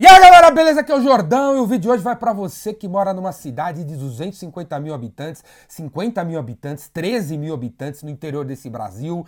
E aí galera, beleza? Aqui é o Jordão e o vídeo de hoje vai para você que mora numa cidade de 250 mil habitantes, 50 mil habitantes, 13 mil habitantes no interior desse Brasil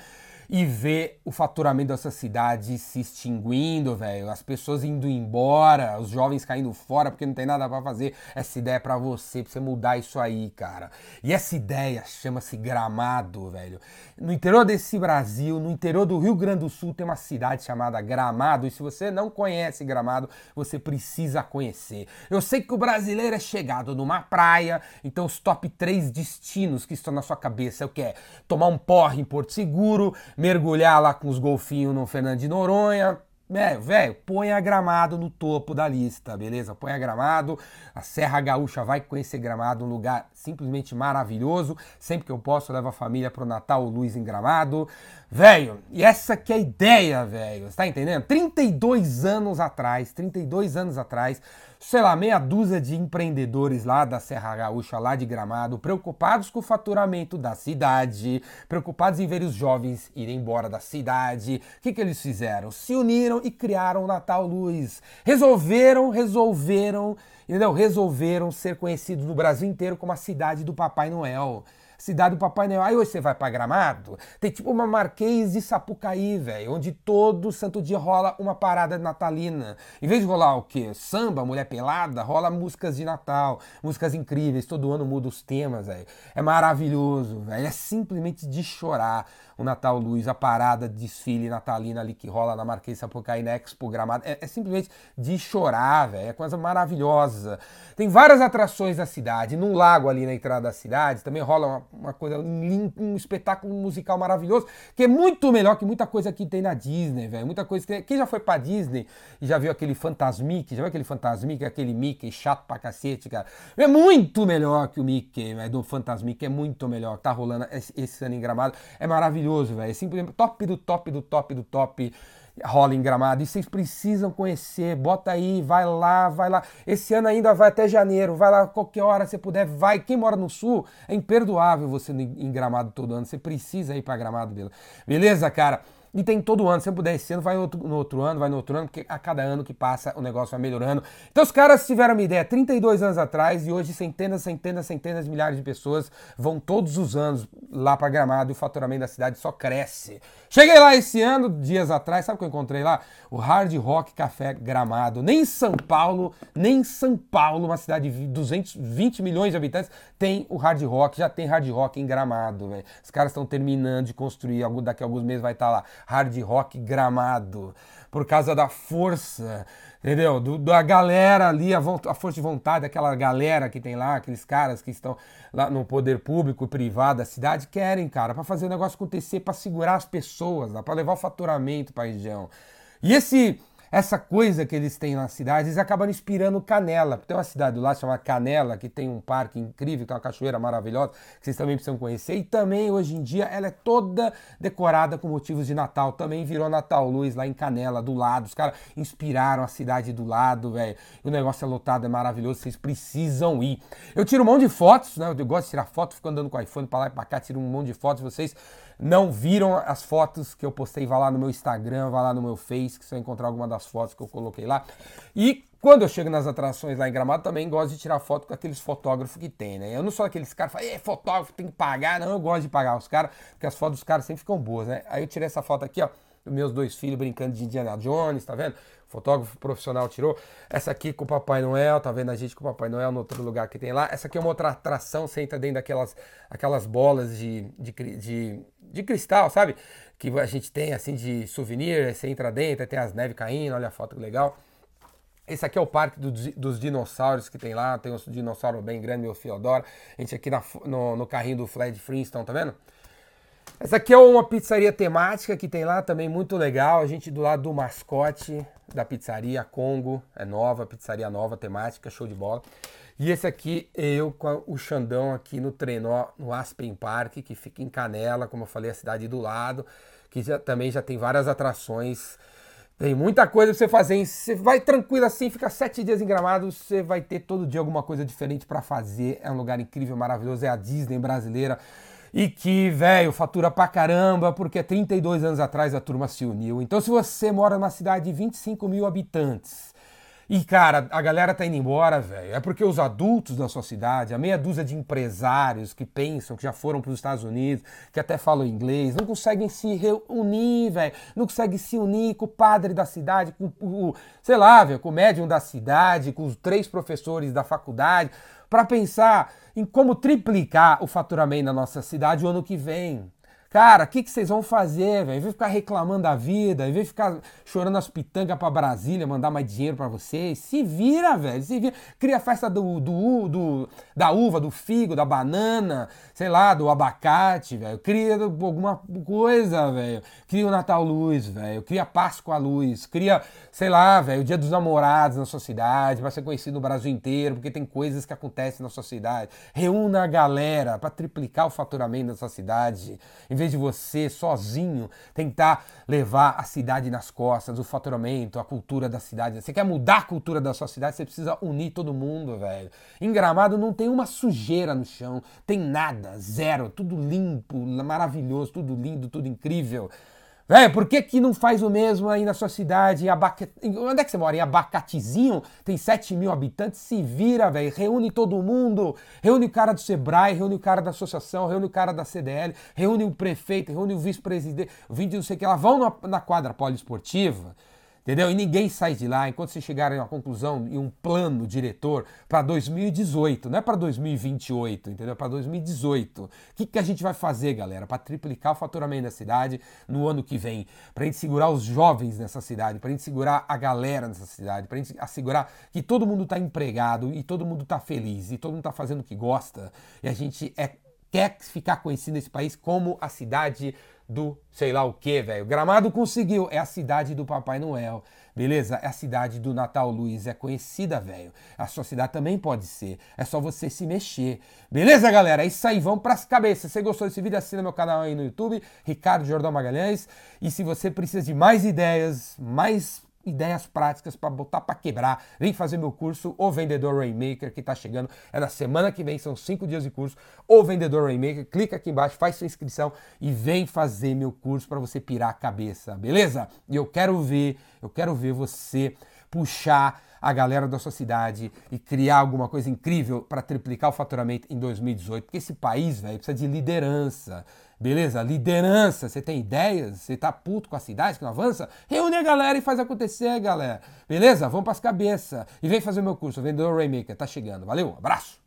e ver o faturamento dessa cidade se extinguindo, velho. As pessoas indo embora, os jovens caindo fora porque não tem nada para fazer. Essa ideia é para você, pra você mudar isso aí, cara. E essa ideia chama-se Gramado, velho. No interior desse Brasil, no interior do Rio Grande do Sul, tem uma cidade chamada Gramado. E se você não conhece Gramado, você precisa conhecer. Eu sei que o brasileiro é chegado numa praia, então os top 3 destinos que estão na sua cabeça é o que tomar um porre em Porto Seguro, mergulhar lá com os golfinhos no Fernando de Noronha. É, velho, põe a gramado no topo da lista, beleza? Põe a gramado. A Serra Gaúcha vai conhecer gramado, um lugar simplesmente maravilhoso. Sempre que eu posso, eu levo a família pro Natal Luz em gramado. Velho, e essa que é a ideia, velho. Você tá entendendo? 32 anos atrás, 32 anos atrás, sei lá, meia dúzia de empreendedores lá da Serra Gaúcha, lá de Gramado, preocupados com o faturamento da cidade, preocupados em ver os jovens irem embora da cidade. O que, que eles fizeram? Se uniram e criaram o Natal Luz. Resolveram, resolveram, entendeu? Resolveram ser conhecidos no Brasil inteiro como a cidade do Papai Noel cidade do Papai Noel. Aí hoje você vai pra Gramado, tem tipo uma Marquês de Sapucaí, velho, onde todo santo dia rola uma parada natalina. Em vez de rolar o quê? Samba, mulher pelada, rola músicas de Natal, músicas incríveis, todo ano muda os temas, velho. É maravilhoso, velho. É simplesmente de chorar o Natal Luz, a parada de desfile natalina ali que rola na Marquês de Sapucaí, na Expo Gramado. É, é simplesmente de chorar, velho. É coisa maravilhosa. Tem várias atrações na cidade. Num lago ali na entrada da cidade também rola uma uma coisa, um, espetáculo musical maravilhoso, que é muito melhor que muita coisa que tem na Disney, velho. Muita coisa que. Quem já foi pra Disney e já viu aquele Fantasmic, já viu aquele Fantasmic, aquele Mickey chato pra cacete, cara? É muito melhor que o Mickey, velho, do Fantasmic, é muito melhor. Tá rolando esse, esse ano em gramado. É maravilhoso, velho. É simplesmente top do top do top do top rola em Gramado. E vocês precisam conhecer. Bota aí, vai lá, vai lá. Esse ano ainda vai até janeiro. Vai lá qualquer hora você puder, vai. Quem mora no sul, é imperdoável você em Gramado todo ano. Você precisa ir para Gramado, beleza, cara? E tem todo ano, se puder esse ano, vai no outro, no outro, ano, vai no outro ano, porque a cada ano que passa o negócio vai melhorando. Então os caras tiveram uma ideia 32 anos atrás e hoje centenas, centenas, centenas de milhares de pessoas vão todos os anos lá para Gramado e o faturamento da cidade só cresce. Cheguei lá esse ano, dias atrás, sabe o que eu encontrei lá? O Hard Rock Café Gramado. Nem em São Paulo, nem em São Paulo, uma cidade de 220 milhões de habitantes, tem o Hard Rock, já tem Hard Rock em Gramado, velho. Os caras estão terminando de construir, daqui a alguns meses vai estar tá lá hard rock gramado, por causa da força, entendeu? Do, da galera ali, a, a, força de vontade, aquela galera que tem lá, aqueles caras que estão lá no poder público e privado da cidade, querem, cara, para fazer o negócio acontecer, para segurar as pessoas, para levar o faturamento para a região. E esse essa coisa que eles têm nas cidades, eles acabam inspirando Canela. Tem uma cidade lá chamada Canela, que tem um parque incrível, tem uma cachoeira maravilhosa, que vocês também precisam conhecer. E também, hoje em dia, ela é toda decorada com motivos de Natal. Também virou Natal Luz lá em Canela, do lado. Os caras inspiraram a cidade do lado, velho. O negócio é lotado, é maravilhoso, vocês precisam ir. Eu tiro um monte de fotos, né? Eu gosto de tirar foto, fico andando com o iPhone pra lá e pra cá, tiro um monte de fotos. Vocês não viram as fotos que eu postei, vá lá no meu Instagram, vá lá no meu Face, que você vai encontrar alguma das fotos que eu coloquei lá. E quando eu chego nas atrações lá em Gramado, também gosto de tirar foto com aqueles fotógrafos que tem, né? Eu não sou aqueles caras que falam, fotógrafo, tem que pagar. Não, eu gosto de pagar os caras, porque as fotos dos caras sempre ficam boas, né? Aí eu tirei essa foto aqui, ó meus dois filhos brincando de Indiana Jones, tá vendo? Fotógrafo profissional tirou. Essa aqui com o Papai Noel, tá vendo a gente com o Papai Noel no outro lugar que tem lá. Essa aqui é uma outra atração, entra dentro daquelas aquelas bolas de, de, de, de cristal, sabe? Que a gente tem assim de souvenir, você entra dentro, tem as neves caindo, olha a foto que legal. Esse aqui é o parque do, dos dinossauros que tem lá, tem um dinossauro bem grande, meu filho adora. A gente aqui na, no, no carrinho do Fred Flintstone, tá vendo? Essa aqui é uma pizzaria temática que tem lá também muito legal. A gente do lado do mascote da pizzaria Congo, é nova, pizzaria nova, temática, show de bola. E esse aqui eu com o Xandão aqui no Trenó, no Aspen Park, que fica em Canela, como eu falei, a cidade do lado, que já, também já tem várias atrações. Tem muita coisa pra você fazer. Você vai tranquilo assim, fica sete dias em Gramado, você vai ter todo dia alguma coisa diferente para fazer. É um lugar incrível, maravilhoso, é a Disney brasileira e que, velho, fatura pra caramba, porque 32 anos atrás a turma se uniu. Então, se você mora numa cidade de 25 mil habitantes E, cara, a galera tá indo embora, velho. É porque os adultos da sua cidade, a meia dúzia de empresários que pensam, que já foram para os Estados Unidos, que até falam inglês, não conseguem se reunir, velho. Não conseguem se unir com o padre da cidade, com o, sei lá, velho, com o médium da cidade, com os três professores da faculdade, para pensar em como triplicar o faturamento na nossa cidade o ano que vem. Cara, o que, que vocês vão fazer, velho? Em ficar reclamando da vida, em ficar chorando as pitangas pra Brasília, mandar mais dinheiro para vocês, se vira, velho. Se vira. Cria a festa do, do, do, da uva, do figo, da banana, sei lá, do abacate, velho. Cria alguma coisa, velho. Cria o Natal Luz, velho. Cria Páscoa Luz. Cria, sei lá, velho, o Dia dos Namorados na sua cidade. Vai ser conhecido no Brasil inteiro, porque tem coisas que acontecem na sua cidade. Reúna a galera para triplicar o faturamento da sua cidade. Em vez de você sozinho tentar levar a cidade nas costas, o faturamento, a cultura da cidade. Você quer mudar a cultura da sua cidade, você precisa unir todo mundo, velho. Em Gramado não tem uma sujeira no chão, tem nada, zero, tudo limpo, maravilhoso, tudo lindo, tudo incrível. Velho, por que, que não faz o mesmo aí na sua cidade? Onde é que você mora? Em Abacatezinho? Tem 7 mil habitantes? Se vira, velho. Reúne todo mundo. Reúne o cara do Sebrae, reúne o cara da associação, reúne o cara da CDL, reúne o prefeito, reúne o vice-presidente, o vídeo não sei o que lá. Vão na quadra poliesportiva Entendeu? E ninguém sai de lá enquanto vocês chegarem a uma conclusão e um plano diretor para 2018, não é para 2028, entendeu? Para 2018. O que, que a gente vai fazer, galera, para triplicar o faturamento da cidade no ano que vem? Para a gente segurar os jovens nessa cidade, para a gente segurar a galera nessa cidade, para a gente assegurar que todo mundo está empregado e todo mundo está feliz e todo mundo está fazendo o que gosta e a gente é, quer ficar conhecido nesse país como a cidade do sei lá o que, velho. Gramado conseguiu, é a cidade do Papai Noel, beleza? É a cidade do Natal Luiz, é conhecida, velho. A sua cidade também pode ser, é só você se mexer. Beleza, galera? É isso aí, vamos pras cabeças. Se você gostou desse vídeo, assina meu canal aí no YouTube, Ricardo Jordão Magalhães. E se você precisa de mais ideias, mais ideias práticas para botar para quebrar. Vem fazer meu curso, O Vendedor Rainmaker, que está chegando. É na semana que vem, são cinco dias de curso. O Vendedor Rainmaker, clica aqui embaixo, faz sua inscrição e vem fazer meu curso para você pirar a cabeça, beleza? E eu quero ver, eu quero ver você puxar a galera da sua cidade e criar alguma coisa incrível para triplicar o faturamento em 2018, porque esse país, velho, precisa de liderança. Beleza? Liderança, você tem ideias? Você tá puto com a cidade que não avança? Reúne a galera e faz acontecer, galera. Beleza? Vamos pras cabeças. E vem fazer o meu curso, Vendedor Rainmaker. Tá chegando. Valeu, abraço!